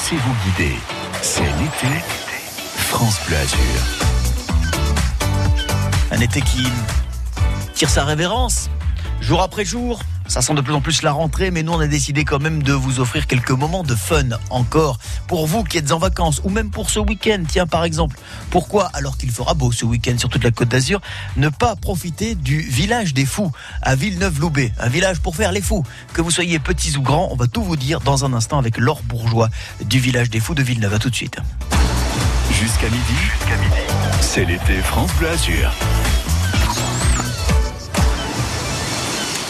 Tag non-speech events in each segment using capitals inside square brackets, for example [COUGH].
Laissez-vous guider. C'est l'été. France Bleu Azur. Un été qui tire sa révérence, jour après jour. Ça sent de plus en plus la rentrée, mais nous on a décidé quand même de vous offrir quelques moments de fun encore. Pour vous qui êtes en vacances, ou même pour ce week-end, tiens par exemple. Pourquoi, alors qu'il fera beau ce week-end sur toute la côte d'Azur, ne pas profiter du village des fous à Villeneuve-Loubet? Un village pour faire les fous. Que vous soyez petits ou grands, on va tout vous dire dans un instant avec Laure Bourgeois du village des fous de Villeneuve. À tout de suite. Jusqu'à midi, jusqu'à midi, c'est l'été France Bleu Azur.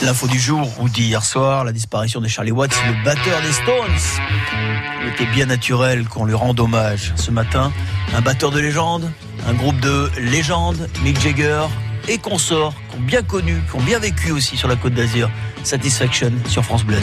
L'info du jour ou d'hier soir, la disparition de Charlie Watts, le batteur des Stones. Il était bien naturel qu'on lui rende hommage. Ce matin, un batteur de légende, un groupe de légendes, Mick Jagger et consorts, qui ont bien connu, qui ont bien vécu aussi sur la côte d'Azur. Satisfaction sur France Bleu.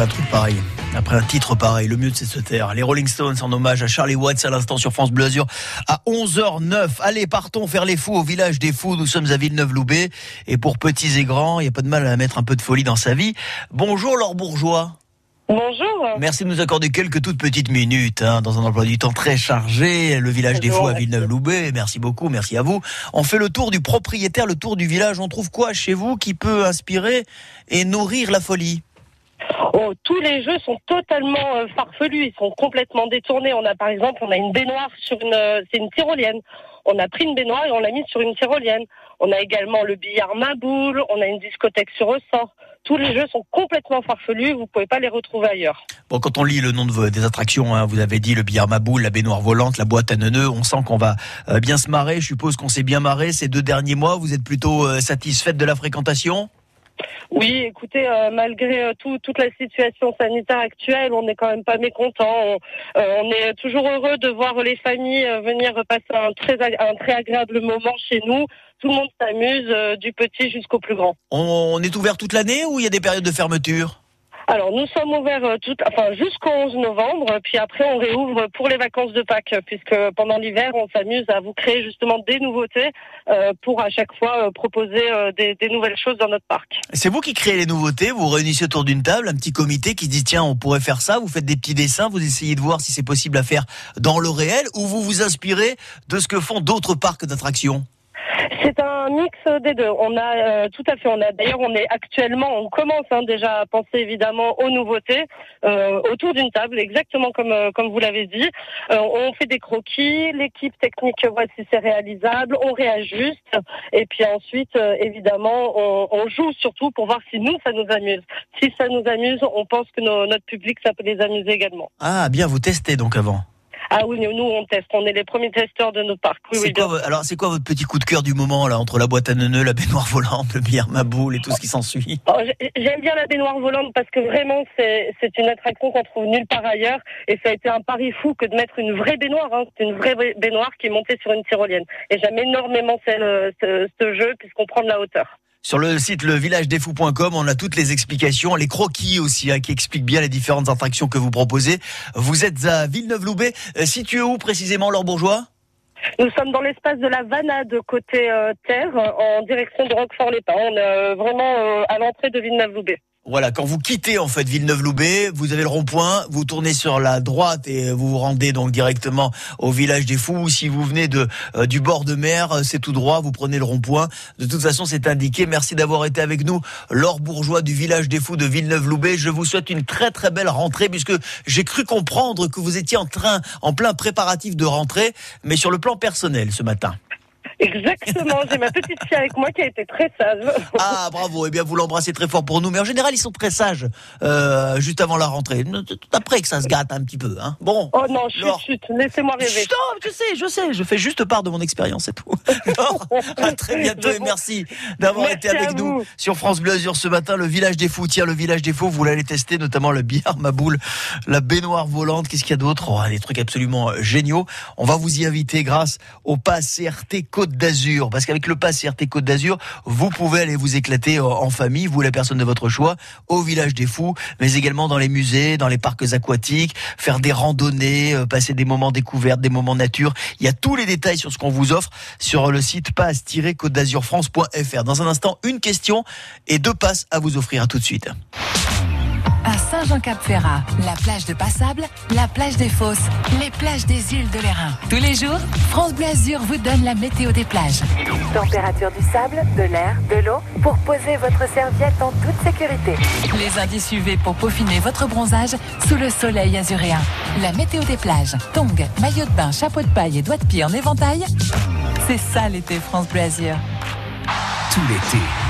Après un truc pareil après un titre pareil, le mieux c'est se taire. Les Rolling Stones en hommage à Charlie Watts à l'instant sur France Bleu Azur à 11h09. Allez, partons faire les fous au village des fous. Nous sommes à Villeneuve-Loubet et pour petits et grands, il n'y a pas de mal à mettre un peu de folie dans sa vie. Bonjour Laure Bourgeois. Bonjour. Merci de nous accorder quelques toutes petites minutes hein, dans un emploi du temps très chargé. Le village des fous à Villeneuve-Loubet. Merci beaucoup, merci à vous. On fait le tour du propriétaire, le tour du village. On trouve quoi chez vous qui peut inspirer et nourrir la folie? Oh, tous les jeux sont totalement euh, farfelus, ils sont complètement détournés. On a par exemple, on a une baignoire sur une, euh, c'est une tyrolienne. on a pris une baignoire et on l'a mise sur une tyrolienne. On a également le billard Maboule, on a une discothèque sur ressort. Tous les jeux sont complètement farfelus, vous pouvez pas les retrouver ailleurs. Bon, quand on lit le nom des attractions, hein, vous avez dit le billard Maboule, la baignoire volante, la boîte à neuneux, on sent qu'on va euh, bien se marrer. Je suppose qu'on s'est bien marré ces deux derniers mois. Vous êtes plutôt satisfaite de la fréquentation? Oui, écoutez, euh, malgré euh, tout- toute la situation sanitaire actuelle, on n'est quand même pas mécontent. On, euh, on est toujours heureux de voir les familles venir passer un très, agréable moment chez nous. Tout le monde s'amuse, du petit jusqu'au plus grand. on est ouvert toute l'année ou il y a des périodes de fermeture? Alors, nous sommes ouverts euh, tout, enfin, jusqu'au 11 novembre, puis après on réouvre pour les vacances de Pâques, puisque pendant l'hiver, on s'amuse à vous créer justement des nouveautés euh, pour à chaque fois euh, proposer des, nouvelles choses dans notre parc. C'est vous qui créez les nouveautés, vous vous réunissez autour d'une table, un petit comité qui dit tiens on pourrait faire ça, vous faites des petits dessins, vous essayez de voir si c'est possible à faire dans le réel ou vous vous inspirez de ce que font d'autres parcs d'attractions? C'est un mix des deux. On a euh, tout à fait. On a d'ailleurs, on est actuellement, on commence hein, déjà à penser évidemment aux nouveautés euh, autour d'une table, exactement comme euh, vous l'avez dit. On fait des croquis, l'équipe technique voit si c'est réalisable, on réajuste et puis ensuite, évidemment, on, on joue surtout pour voir si nous ça nous amuse. Si ça nous amuse, on pense que nos- notre public ça peut les amuser également. Ah bien, vous testez donc avant. Ah oui, nous on teste. On est les premiers testeurs de nos parcs. Oui, C'est oui, quoi, alors c'est quoi votre petit coup de cœur du moment là entre la boîte à neuneux, la baignoire volante, le billard Maboule et tout ce qui s'ensuit? Oh, j'ai- J'aime bien la baignoire volante parce que vraiment c'est c'est une attraction qu'on trouve nulle part ailleurs et ça a été un pari fou que de mettre une vraie baignoire. Hein. C'est une vraie ba- baignoire qui est montée sur une tyrolienne et j'aime énormément celle- ce, ce jeu puisqu'on prend de la hauteur. Sur le site levillagedesfous.com, on a toutes les explications, les croquis aussi, hein, qui expliquent bien les différentes attractions que vous proposez. Vous êtes à Villeneuve-Loubet, Euh, situé où précisément, Laure Bourgeois? Nous sommes dans l'espace de la Vanade côté euh, terre en direction de Roquefort-les-Pins. On est euh, vraiment à l'entrée de Villeneuve-Loubet. Voilà, quand vous quittez en fait Villeneuve-Loubet, vous avez le rond-point, vous tournez sur la droite et vous vous rendez donc directement au village des Fous. Si vous venez de euh, du bord de mer, euh, c'est tout droit, vous prenez le rond-point. De toute façon, c'est indiqué. Merci d'avoir été avec nous, Laure Bourgeois du village des Fous de Villeneuve-Loubet. Je vous souhaite une très très belle rentrée puisque j'ai cru comprendre que vous étiez en train, en plein préparatif de rentrée, mais sur le plan personnel ce matin. Exactement, j'ai ma petite fille avec moi qui a été très sage. Ah bravo, eh bien vous l'embrassez très fort pour nous, mais en général ils sont très sages euh, juste avant la rentrée. Après que ça se gâte un petit peu, hein. Bon. Oh non, chut, Laure. chut, laissez-moi rêver. Chut, non, je sais, je sais, je fais juste part de mon expérience et tout. [LAUGHS] Laure, à très bientôt et merci d'avoir été avec nous sur France Bleu Azur ce matin. Le village des fous, tiens, le village des fous, vous l'allez tester, notamment le billard Maboule, la baignoire volante. Qu'est-ce qu'il y a d'autre? Oh, Des trucs absolument géniaux. On va vous y inviter grâce au pass CRT Côte d'Azur, parce qu'avec le pass CRT Côte d'Azur, vous pouvez aller vous éclater euh, en famille, vous la personne de votre choix, au village des fous, mais également dans les musées, dans les parcs aquatiques, faire des randonnées, euh, passer des moments découvertes, des moments nature. Il y a tous les détails sur ce qu'on vous offre sur le site pass-côte d'azurfrance.fr. Dans un instant, une question et deux passes à vous offrir. À tout de suite. À Saint-Jean-Cap-Ferrat, la plage de Passable, la plage des Fosses, les plages des îles de l'Airain. Tous les jours, France Bleu Azur vous donne la météo des plages. Température du sable, de l'air, de l'eau pour poser votre serviette en toute sécurité. Les indices UV pour peaufiner votre bronzage sous le soleil azuréen. La météo des plages, tongs, maillot de bain, chapeau de paille et doigts de pied en éventail. C'est ça l'été France Bleu Azur. Tout l'été,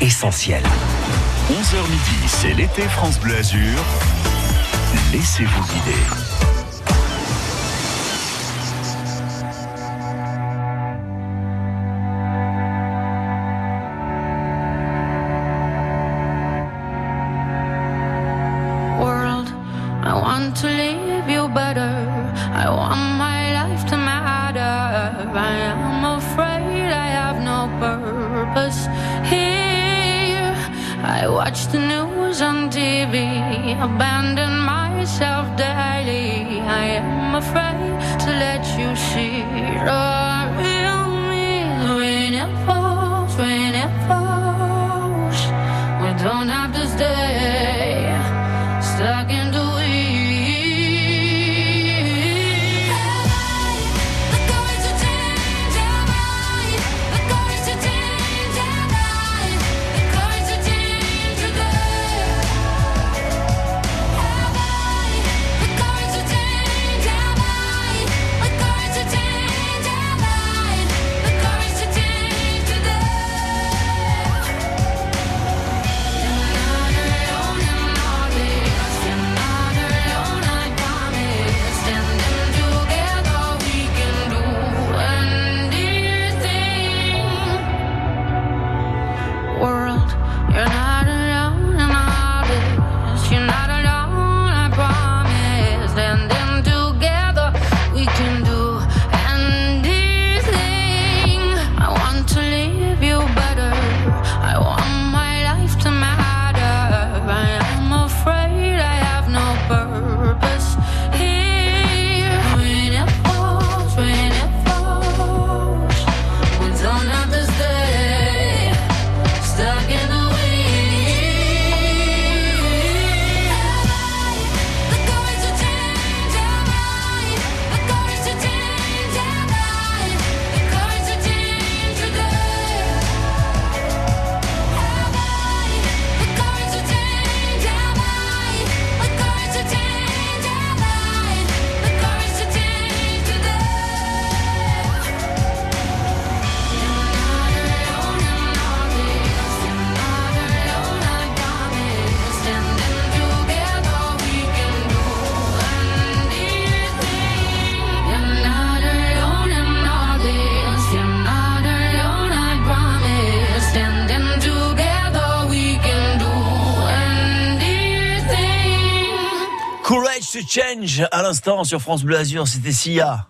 essentiel. 11h midi, c'est l'été France Bleu Azur. Laissez-vous guider. Abandon myself daily. I am afraid to let you see the real me when Change à l'instant sur France Bleu Azur, c'était Sia.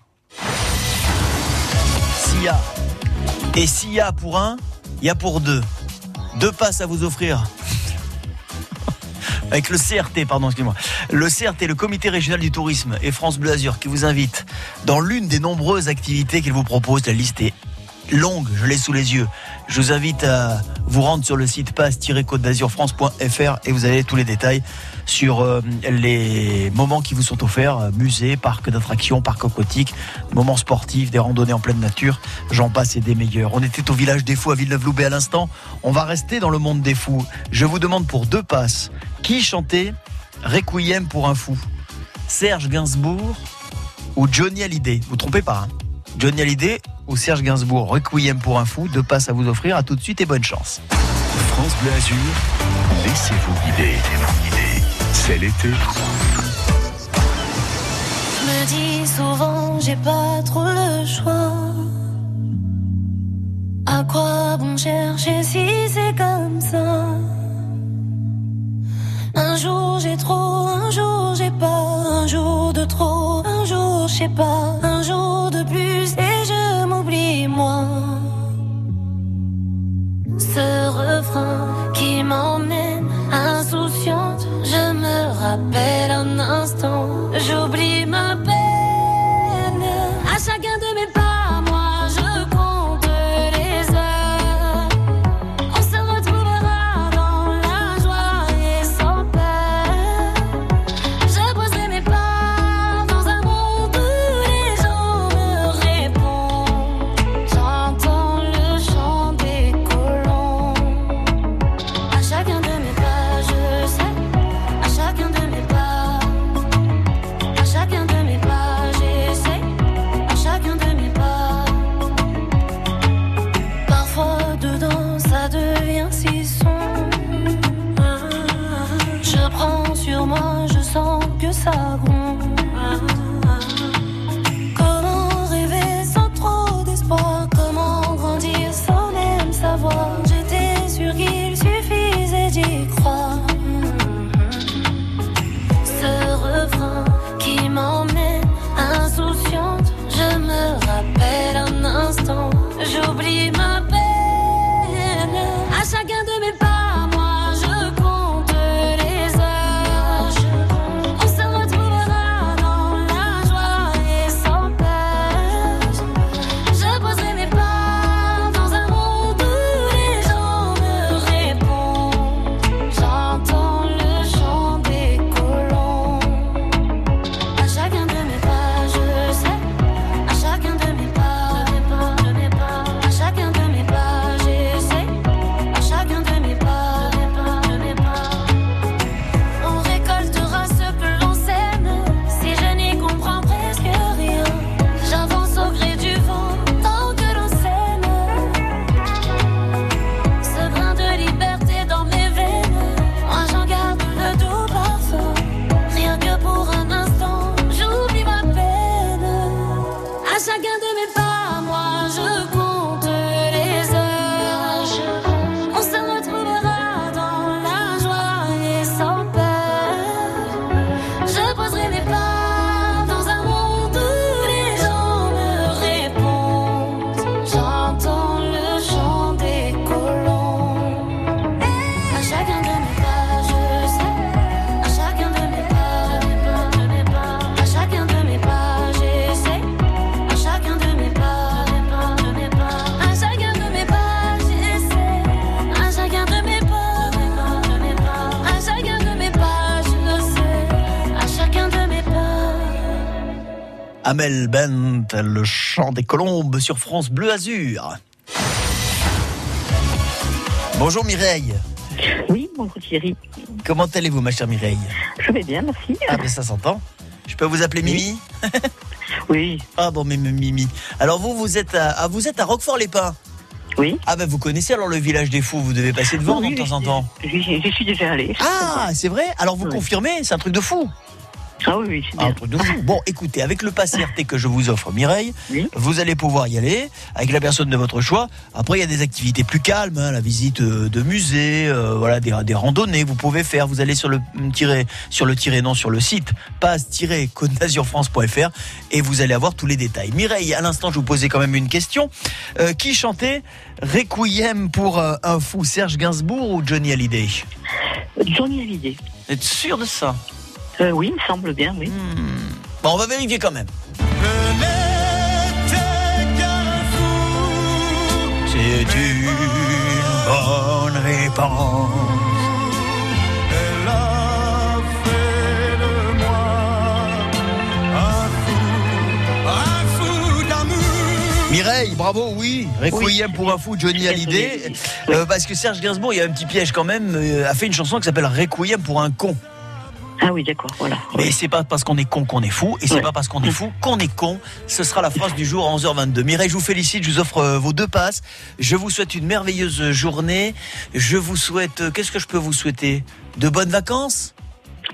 Sia. Et Sia pour un, il y a pour deux. Deux passes à vous offrir. [LAUGHS] Avec le CRT, pardon, excusez-moi. Le CRT, le Comité Régional du Tourisme et France Bleu Azur qui vous invite dans l'une des nombreuses activités qu'il vous propose. La liste est longue, je l'ai sous les yeux. Je vous invite à vous rendre sur le site passe-côte d'azurfrance.fr et vous avez tous les détails sur euh, les moments qui vous sont offerts, euh, musées, parcs d'attractions, parcs aquatiques, moments sportifs, des randonnées en pleine nature, j'en passe et des meilleurs. On était au village des fous à Villeneuve-Loubet à l'instant, on va rester dans le monde des fous. Je vous demande pour deux passes, qui chantait Requiem pour un fou? Serge Gainsbourg ou Johnny Hallyday? Vous trompez pas, hein? Johnny Hallyday ou Serge Gainsbourg, Requiem pour un fou, deux passes à vous offrir, à tout de suite et bonne chance. France Bleu laissez-vous guider. C'est l'été. Je me dis souvent, j'ai pas trop le choix. À quoi bon chercher si c'est comme ça? Un jour j'ai trop, un jour j'ai pas, un jour de trop, un jour je sais pas, un jour de plus et je m'oublie moi. Ce refrain qui m'emmène rappelle un instant, j'oublie sens Amel Bent, le chant des colombes sur France Bleu Azur. Bonjour Mireille. Oui, bonjour Thierry. Comment allez-vous ma chère Mireille? Je vais bien, merci. Ah ben ça s'entend. Je peux vous appeler Mimi? Oui, Ah bon mais Mimi. Alors vous vous êtes à, ah, vous êtes à Roquefort-les-Pins. oui. Ah ben vous connaissez alors le village des fous, vous devez passer devant Oui, de temps en temps. J'y j'y suis déjà allé. Ah, c'est vrai? Alors vous Oui. confirmez, c'est un truc de fou. Ah oui, oui, bien. fou. Bon, écoutez, avec le pass RT que je vous offre, Mireille, Oui. vous allez pouvoir y aller avec la personne de votre choix. Après, il y a des activités plus calmes, hein, la visite euh, de musées, euh, voilà, des, des randonnées. Vous pouvez faire. Vous allez sur le mm, tiré, sur le tiré, non, sur le site passe-côte-d'azur-france.fr et vous allez avoir tous les détails. Mireille, à l'instant, je vous posais quand même une question. Euh, qui chantait Requiem pour euh, un fou, Serge Gainsbourg ou Johnny Hallyday? Johnny Hallyday. Vous êtes sûr de ça? Euh, oui, il me semble bien, oui. Hmm. Bon, on va vérifier quand même. C'est une bonne réponse. Mireille, bravo, oui. Requiem pour un fou, Johnny Hallyday. Euh, parce que Serge Gainsbourg, il y a un petit piège quand même, euh, a fait une chanson qui s'appelle Requiem pour un con. Ah oui, d'accord, voilà. Mais c'est pas parce qu'on est con qu'on est fou, et c'est Ouais. pas parce qu'on est fou qu'on est con. Ce sera la phrase du jour à 11h22. Mireille, je vous félicite, je vous offre euh, vos deux passes. Je vous souhaite une merveilleuse journée. Je vous souhaite, euh, qu'est-ce que je peux vous souhaiter? De bonnes vacances?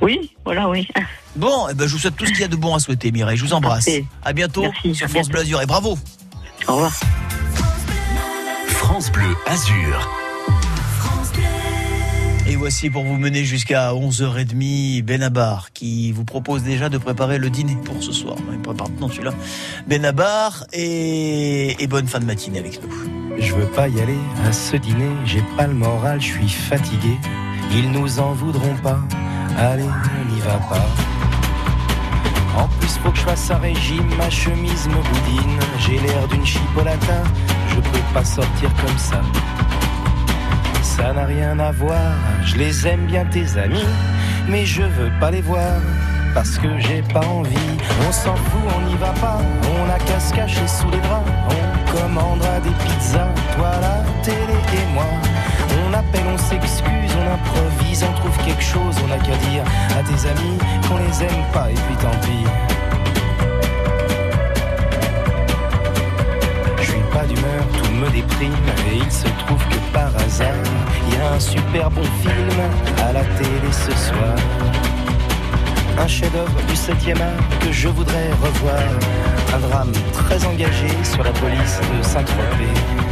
Oui, voilà, oui. Bon, eh ben, je vous souhaite tout ce qu'il y a de bon à souhaiter, Mireille. Je vous embrasse. Parfait. À bientôt Merci, sur à France bientôt. Bleu Azur et bravo. Au revoir. France Bleu Azur. Voici pour vous mener jusqu'à 11h30 Benabar qui vous propose déjà de préparer le dîner pour ce soir. Il prépare maintenant celui-là. Benabar et, et bonne fin de matinée avec nous. Je veux pas y aller à ce dîner, j'ai pas le moral, je suis fatigué. Ils nous en voudront pas, allez, on n'y va pas. En plus, faut que je fasse un régime, ma chemise me boudine. J'ai l'air d'une chipolata, je peux pas sortir comme ça. Ça n'a rien à voir, je les aime bien tes amis, mais je veux pas les voir. Parce que j'ai pas envie, on s'en fout, on n'y va pas, on a qu'à se cacher sous les draps, on commandera des pizzas, toi la télé et moi. On appelle, on s'excuse, on improvise, on trouve quelque chose, on a qu'à dire à tes amis qu'on les aime pas et puis tant pis. D'humeur, tout me déprime et il se trouve que par hasard, il y a un super bon film à la télé ce soir. Un chef-d'œuvre du 7e art que je voudrais revoir. Un drame très engagé sur la police de Saint-Tropez.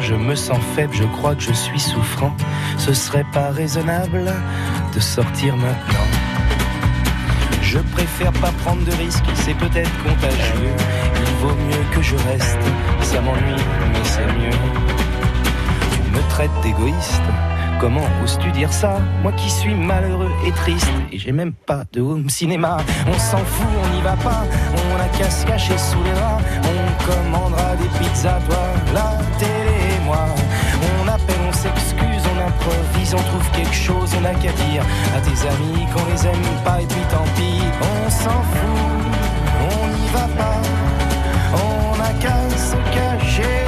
Je me sens faible, je crois que je suis souffrant. Ce serait pas raisonnable de sortir maintenant. Je préfère pas prendre de risques, c'est peut-être contagieux. Il vaut mieux que je reste, ça m'ennuie, mais c'est mieux. Tu me traites d'égoïste, comment oses-tu dire ça? Moi qui suis malheureux et triste, et j'ai même pas de home cinéma. On s'en fout, on n'y va pas, on a qu'à se cacher sous les draps. On commandera des pizzas, toi, et On appelle, on s'excuse, on improvise, on trouve quelque chose, on a qu'à dire à tes amis qu'on les aime pas et puis tant pis. On s'en fout, on n'y va pas, on a qu'à se cacher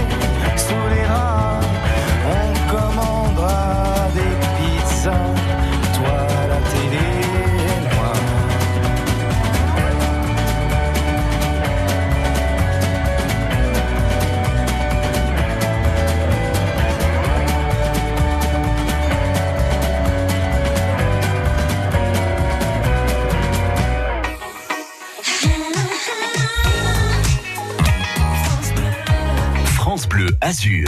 sous les draps. On commandera des pizzas, Azur.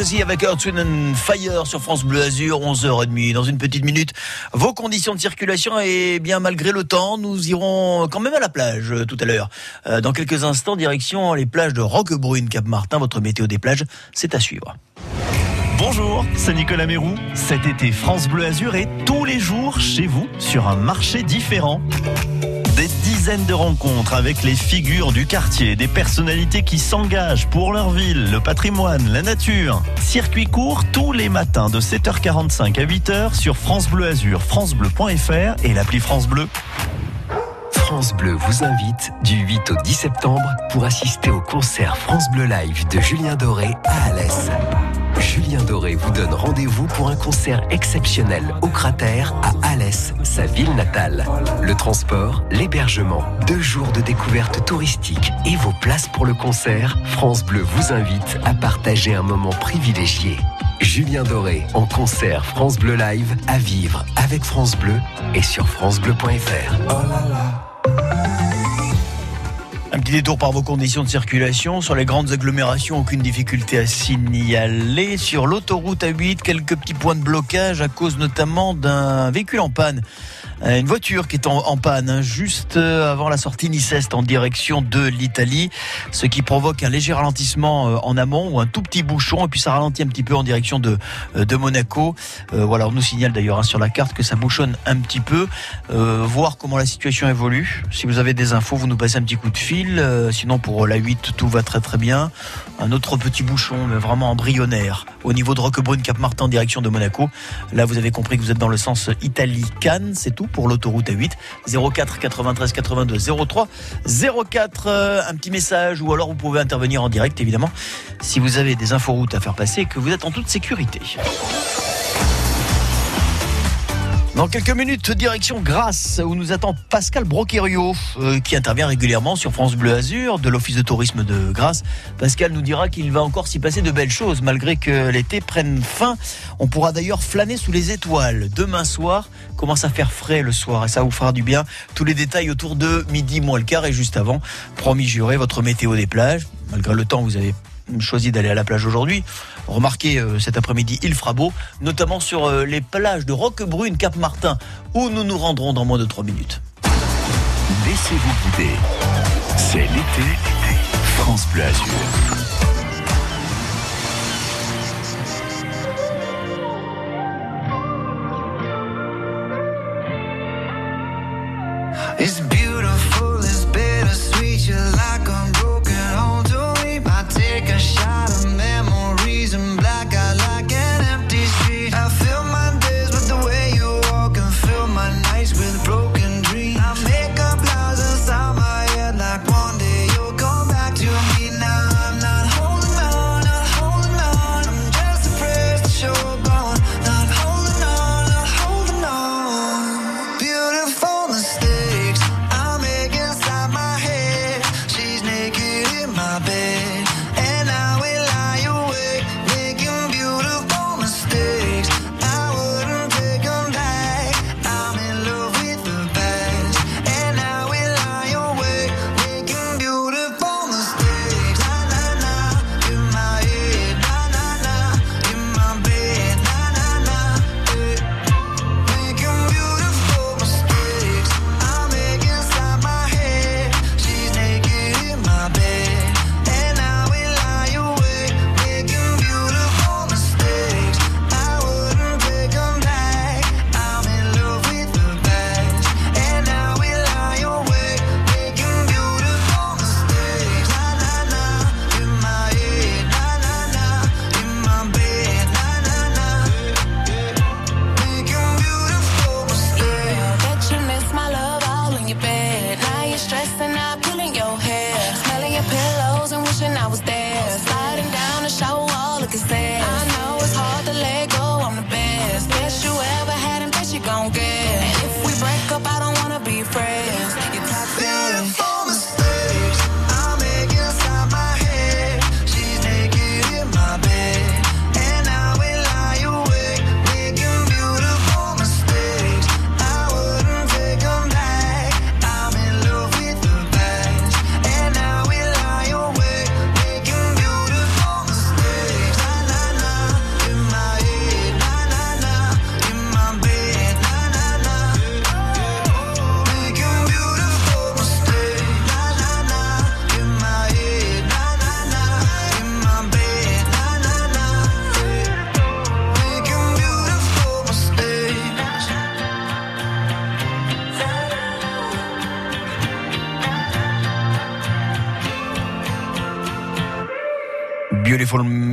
Avec Earth, Wind Fire sur France Bleu Azur, 11h30. Dans une petite minute, vos conditions de circulation et bien malgré le temps, nous irons quand même à la plage euh, tout à l'heure. Euh, dans quelques instants, direction les plages de Roquebrune, Cap-Martin. Votre météo des plages, c'est à suivre. Bonjour, c'est Nicolas Mérou. Cet été, France Bleu Azur est tous les jours chez vous sur un marché différent. Dizaines de rencontres avec les figures du quartier, des personnalités qui s'engagent pour leur ville, le patrimoine, la nature. Circuit court tous les matins de 7h45 à 8h sur France Bleu Azur, francebleu.fr et l'appli France Bleu. France Bleu vous invite du 8 au 10 septembre pour assister au concert France Bleu Live de Julien Doré à Alès. Julien Doré vous donne rendez-vous pour un concert exceptionnel au cratère à Alès, sa ville natale. Le transport, l'hébergement, deux jours de découverte touristique et vos places pour le concert, France Bleu vous invite à partager un moment privilégié. Julien Doré en concert France Bleu Live à vivre avec France Bleu et sur francebleu.fr. Un petit détour par vos conditions de circulation. Sur les grandes agglomérations, aucune difficulté à signaler. Sur l'autoroute A8, quelques petits points de blocage à cause notamment d'un véhicule en panne. Euh, Une voiture qui est en, panne hein, juste euh, avant la sortie Nice-Est en direction de l'Italie, ce qui provoque un léger ralentissement euh, en amont ou un tout petit bouchon et puis ça ralentit un petit peu en direction de, de Monaco. Euh, voilà, on nous signale d'ailleurs hein, sur la carte que ça bouchonne un petit peu. Euh, voir comment la situation évolue. Si vous avez des infos, vous nous passez un petit coup de fil. Euh, sinon pour la 8, tout va très très bien. Un autre petit bouchon, mais vraiment embryonnaire, au niveau de Roquebrune, Cap-Martin, en direction de Monaco. Là, vous avez compris que vous êtes dans le sens Italie-Cannes, c'est tout pour l'autoroute A8. 04 93 82 03 04. euh, un petit message ou alors vous pouvez intervenir en direct, évidemment, si vous avez des inforoutes à faire passer et que vous êtes en toute sécurité. Dans quelques minutes, direction Grasse, où nous attend Pascal Broquerio, euh, qui intervient régulièrement sur France Bleu Azur, de l'Office de tourisme de Grasse. Pascal nous dira qu'il va encore s'y passer de belles choses, malgré que l'été prenne fin. On pourra d'ailleurs flâner sous les étoiles. Demain soir, commence à faire frais le soir, et ça vous fera du bien. Tous les détails autour de midi moins le quart, et juste avant, promis juré, votre météo des plages. Malgré le temps, vous avez choisi d'aller à la plage aujourd'hui. Remarquez euh, cet après-midi, il fera beau, notamment sur euh, les plages de Roquebrune, Cap-Martin, où nous nous rendrons dans moins de 3 minutes. Laissez-vous guider. C'est l'été. France Bleu Azur.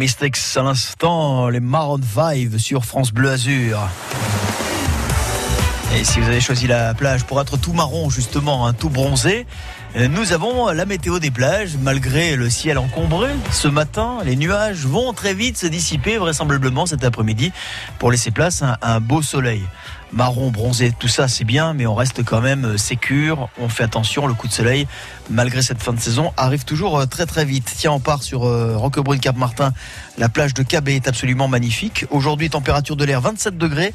Mystics à l'instant, les Maroon 5 sur France Bleu Azur. Et si vous avez choisi la plage pour être tout marron, justement, hein, tout bronzé, euh, nous avons la météo des plages. Malgré le ciel encombré, ce matin, les nuages vont très vite se dissiper, vraisemblablement cet après-midi, pour laisser place à un beau soleil. Marron, bronzé, tout ça c'est bien, mais on reste quand même euh, sécure. On fait attention, le coup de soleil, malgré cette fin de saison, arrive toujours euh, très très vite. Tiens, on part sur euh, Roquebrune Cap Martin. La plage de Cabé est absolument magnifique. Aujourd'hui, température de l'air 27 degrés,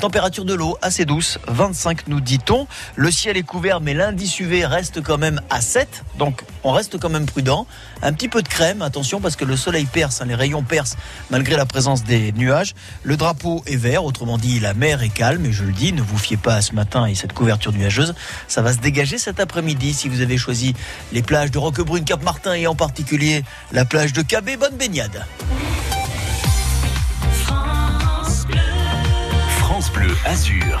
température de l'eau assez douce, 25 nous dit-on. Le ciel est couvert, mais l'indice UV reste quand même à 7, donc on reste quand même prudent. Un petit peu de crème, attention parce que le soleil perce, hein, les rayons percent malgré la présence des nuages. Le drapeau est vert, autrement dit la mer est calme, je le dis, ne vous fiez pas à ce matin et cette couverture nuageuse. Ça va se dégager cet après-midi si vous avez choisi les plages de Roquebrune, Cap-Martin et en particulier la plage de Cabé. Bonne baignade. France Bleu Azur.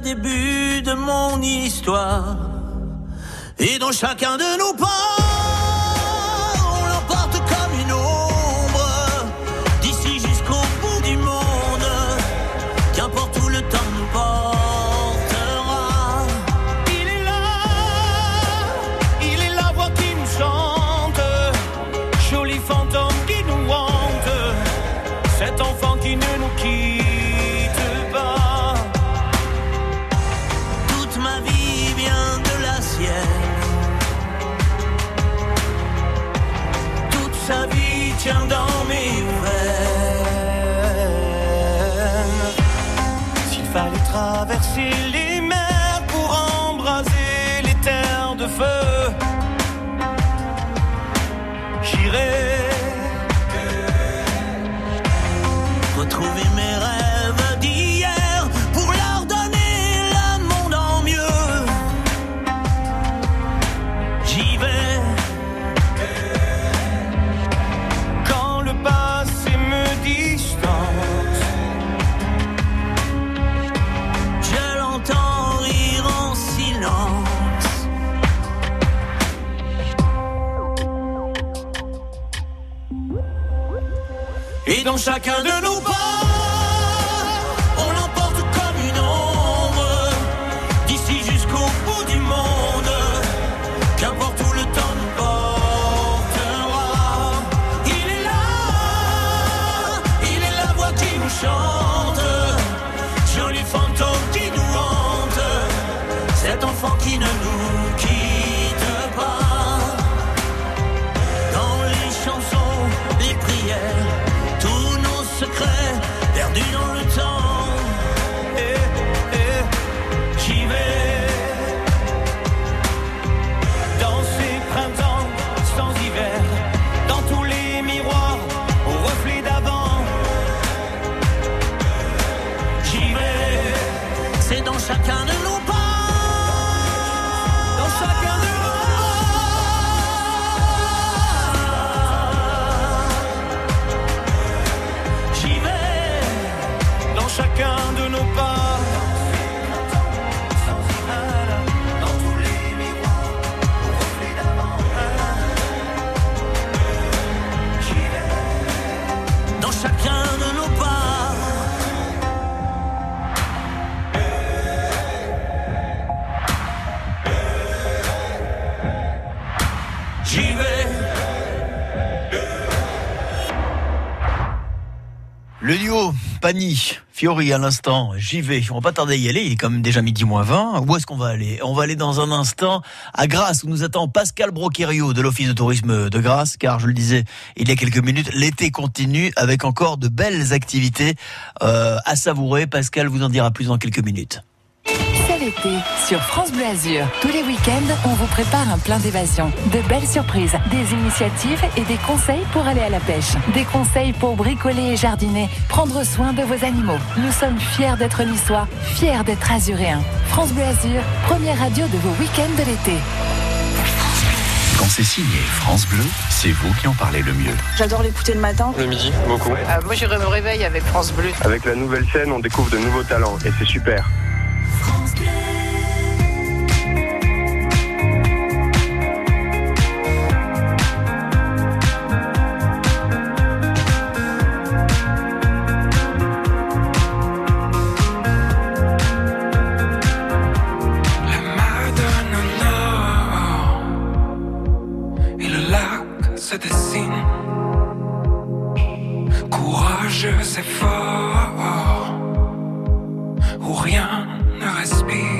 Début de mon histoire. Et dans chacun de nos pas, see Pani Fiori à l'instant, j'y vais. On va pas tarder à y aller, il est quand même déjà midi moins 20. Où est-ce qu'on va aller? On va aller dans un instant à Grasse où nous attend Pascal Broquerio de l'Office de tourisme de Grasse car je le disais il y a quelques minutes, l'été continue avec encore de belles activités euh, à savourer. Pascal vous en dira plus dans quelques minutes. L'été sur France Bleu Azur. Tous les week-ends, on vous prépare un plein d'évasion, de belles surprises, des initiatives et des conseils pour aller à la pêche. Des conseils pour bricoler et jardiner, prendre soin de vos animaux. Nous sommes fiers d'être niçois, fiers d'être azuréens. France Bleu Azur, première radio de vos week-ends de l'été. Quand c'est signé France Bleu, c'est vous qui en parlez le mieux. J'adore l'écouter le matin. Le midi, beaucoup. Euh, moi, je me réveille avec France Bleu. Avec la nouvelle scène, on découvre de nouveaux talents et c'est super. La Madone en or et le lac se dessine. Courageux et fort, où rien ne respire.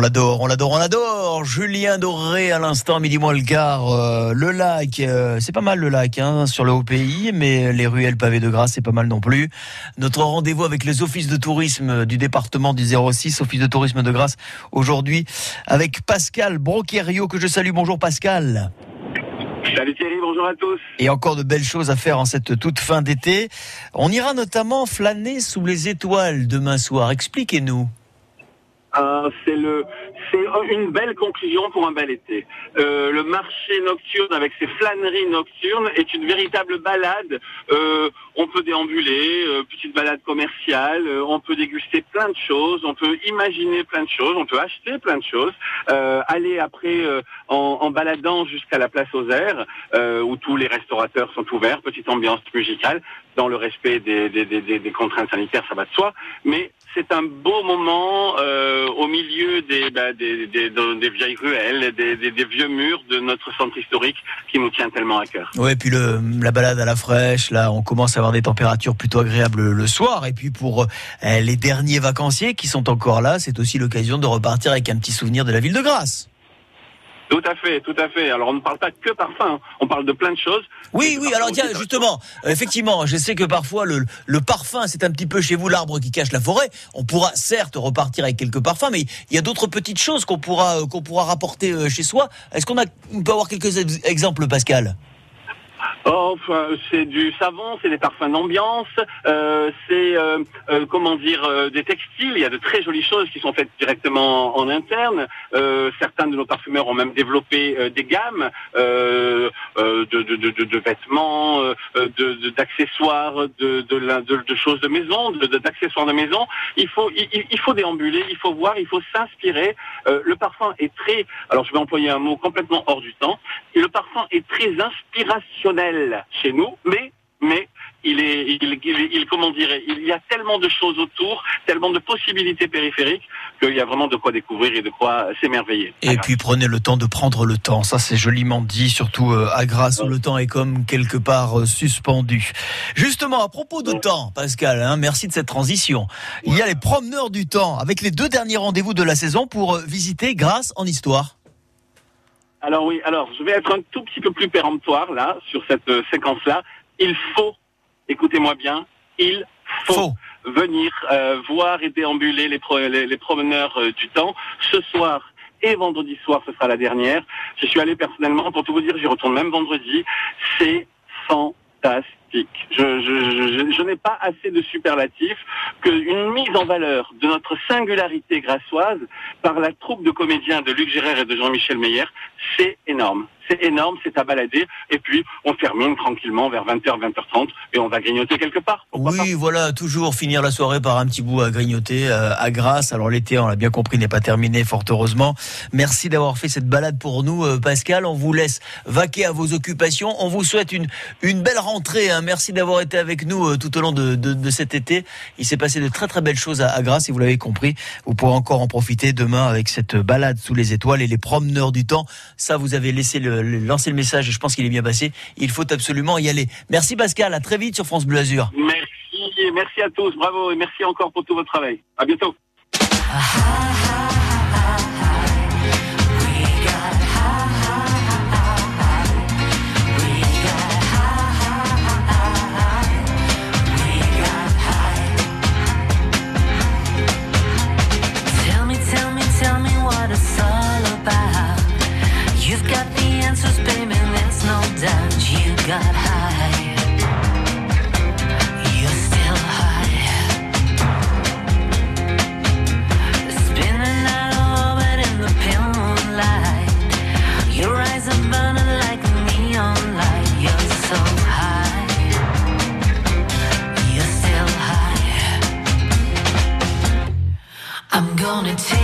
On l'adore, on l'adore, on l'adore. Julien Doré à l'instant, midi moins le quart. Euh, le lac, euh, c'est pas mal le lac hein, sur le haut pays, mais les ruelles pavées de grâce, c'est pas mal non plus. Notre rendez-vous avec les offices de tourisme du département du 06, office de tourisme de Grasse, aujourd'hui avec Pascal Broquerio que je salue. Bonjour Pascal. Salut Thierry, bonjour à tous. Et encore de belles choses à faire en cette toute fin d'été. On ira notamment flâner sous les étoiles demain soir. Expliquez-nous. Euh, c'est le, une belle conclusion pour un bel été. Euh, le marché nocturne avec ses flâneries nocturnes est une véritable balade. Euh, on peut déambuler, petite balade commerciale, on peut déguster plein de choses, on peut imaginer plein de choses, on peut acheter plein de choses, aller après en, baladant jusqu'à la place aux airs où tous les restaurateurs sont ouverts, petite ambiance musicale dans le respect des- des contraintes sanitaires, ça va de soi, mais c'est un beau moment euh, au milieu des, bah, des, des, de- des vieilles ruelles, des, des, vieux murs de notre centre historique qui nous tient tellement à cœur. Ouais, puis le, la balade à la fraîche, là, on commence à avoir des températures plutôt agréables le soir. Et puis pour euh, les derniers vacanciers qui sont encore là, c'est aussi l'occasion de repartir avec un petit souvenir de la ville de Grasse. Tout à fait, tout à fait. Alors on ne parle pas que parfum, hein. on parle de plein de choses. Oui, oui, alors tiens, justement, euh, effectivement, je sais que parfois le, le parfum, c'est un petit peu chez vous l'arbre qui cache la forêt. On pourra certes repartir avec quelques parfums, mais il y a d'autres petites choses qu'on pourra, euh, qu'on pourra rapporter euh, chez soi. Est-ce qu'on a, on peut avoir quelques ex- exemples, Pascal? Oh, c'est du savon, c'est des parfums d'ambiance, euh, c'est euh, euh, comment dire des textiles. Il y a de très jolies choses qui sont faites directement en interne. Certains de nos parfumeurs ont même développé des gammes de, de, de, de- vêtements, d'accessoires, de, choses de maison, d'accessoires de maison. Il faut il, faut déambuler, il faut voir, il faut s'inspirer. Le parfum est très, alors je vais employer un mot complètement hors du temps. Et le parfum est très inspirationnel chez nous, mais mais il est, il, il- il- comment dire, il y a tellement de choses autour, tellement de possibilités périphériques qu'il y a vraiment de quoi découvrir et de quoi s'émerveiller. Et puis prenez le temps de prendre le temps. Ça, c'est joliment dit, surtout euh, à Grasse où le temps est comme quelque part euh, suspendu. Justement, à propos de temps, Pascal, hein, merci de cette transition. Il y a les promeneurs du temps avec les deux derniers rendez-vous de la saison pour euh, visiter Grasse en histoire. Alors oui, alors je vais être un tout petit peu plus péremptoire là sur cette euh, séquence-là. Il faut, écoutez-moi bien, il faut, venir euh, voir et déambuler les, pro- les, les promeneurs euh, du temps ce soir. Et vendredi soir, ce sera la dernière. Je suis allé personnellement, pour tout vous dire, j'y retourne même vendredi. C'est fantastique. Je, je, je, je n'ai pas assez de superlatifs qu'une mise en valeur de notre singularité grassoise par la troupe de comédiens de Luc Gérard et de Jean-Michel Meyer, c'est énorme. C'est énorme, c'est à balader. Et puis, on termine tranquillement vers 20h, 20h30 et on va grignoter quelque part. Oui, voilà, toujours finir la soirée par un petit bout à grignoter euh, à Grasse. Alors l'été, on l'a bien compris, n'est pas terminé, fort heureusement. Merci d'avoir fait cette balade pour nous, euh, Pascal. On vous laisse vaquer à vos occupations. On vous souhaite une, une belle rentrée. hein. Merci d'avoir été avec nous euh, tout au long de, de, de cet été. Il s'est passé de très très belles choses à, à Grasse et vous l'avez compris. Vous pourrez encore en profiter demain avec cette balade sous les étoiles et les promeneurs du temps. Ça, vous avez laissé le, le- lancé le message et je pense qu'il est bien passé. Il faut absolument y aller. Merci Pascal. À très vite sur France Bleu Azur. Merci, et merci à tous, bravo et merci encore pour tout votre travail. À bientôt. Tell wanna take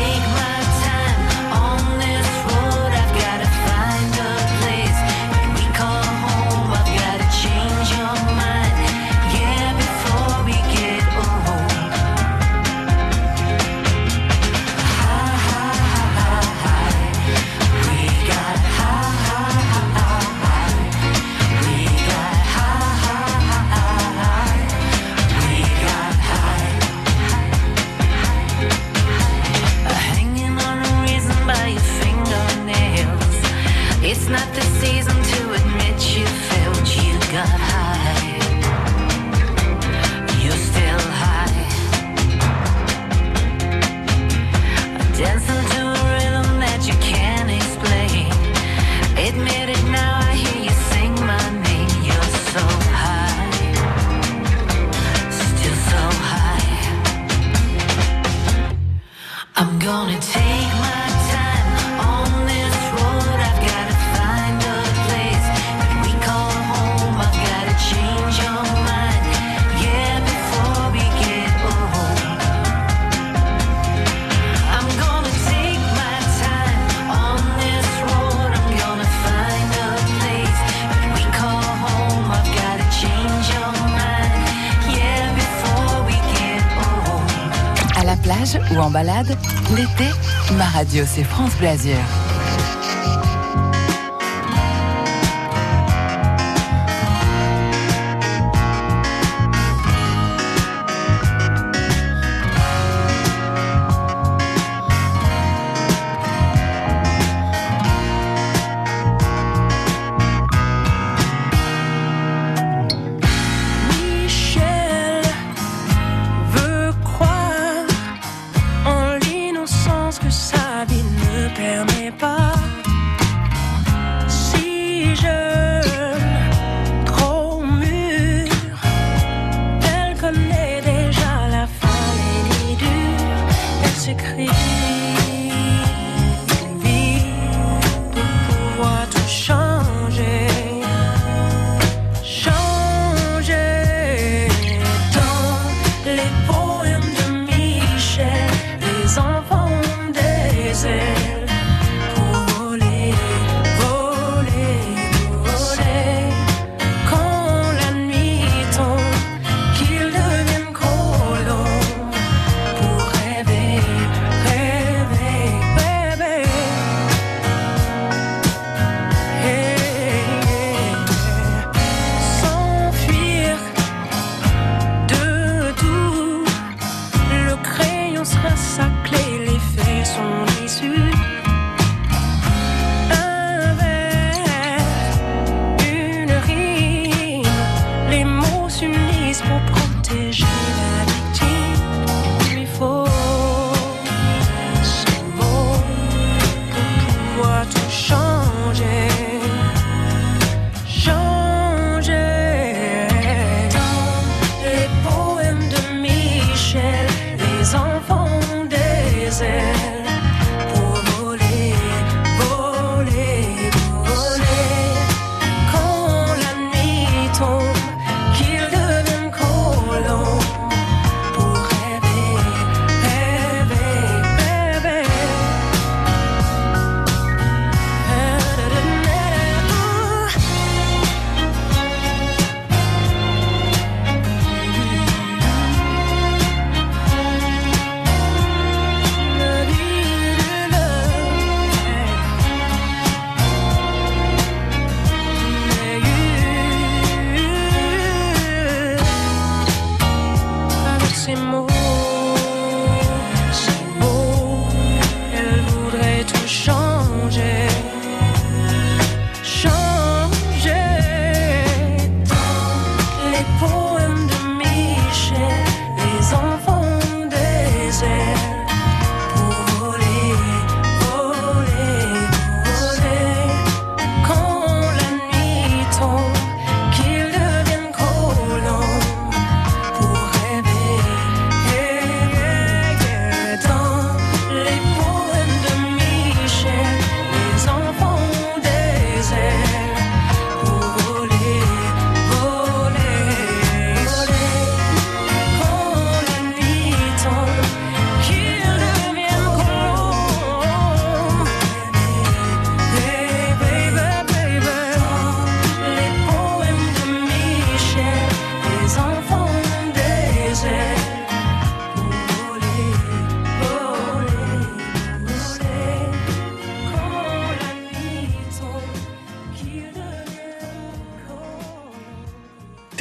c'est France Bleu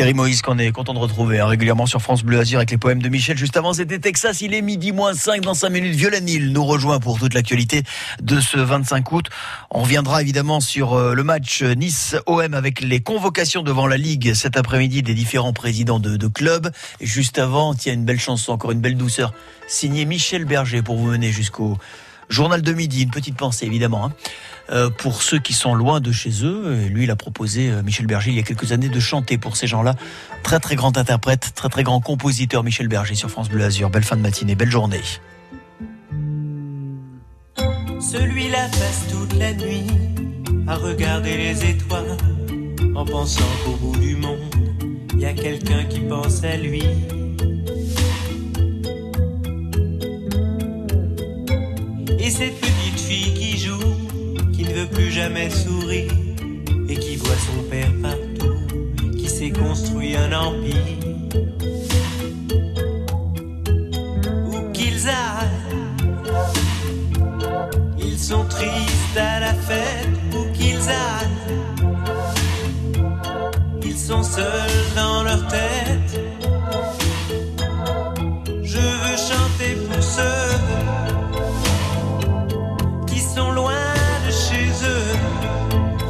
Terry Moïse qu'on est content de retrouver hein, régulièrement sur France Bleu Azur avec les poèmes de Michel. Juste avant, c'était Texas. Il est midi moins 5 dans 5 minutes. Violanil nous rejoint pour toute l'actualité de ce 25 août. On reviendra évidemment sur euh, le match Nice-OM avec les convocations devant la Ligue cet après-midi des différents présidents de, clubs. Juste avant, tiens, une belle chanson, encore une belle douceur, signée Michel Berger pour vous mener jusqu'au journal de midi. Une petite pensée évidemment. hein. Euh, pour ceux qui sont loin de chez eux. Et lui, il a proposé, euh, Michel Berger, il y a quelques années, de chanter pour ces gens-là. Très très grand interprète, très très grand compositeur, Michel Berger sur France Bleu Azur. Belle fin de matinée, belle journée. Celui-là passe toute la nuit à regarder les étoiles en pensant qu'au bout du monde, il y a quelqu'un qui pense à lui. Et cette petite fille qui joue, qui ne veut plus jamais sourire, et qui voit son père partout, qui s'est construit un empire. Où qu'ils aillent, ils sont tristes à la fête, où qu'ils aillent, ils sont seuls dans leur tête. Je veux chanter pour ceux 嗯。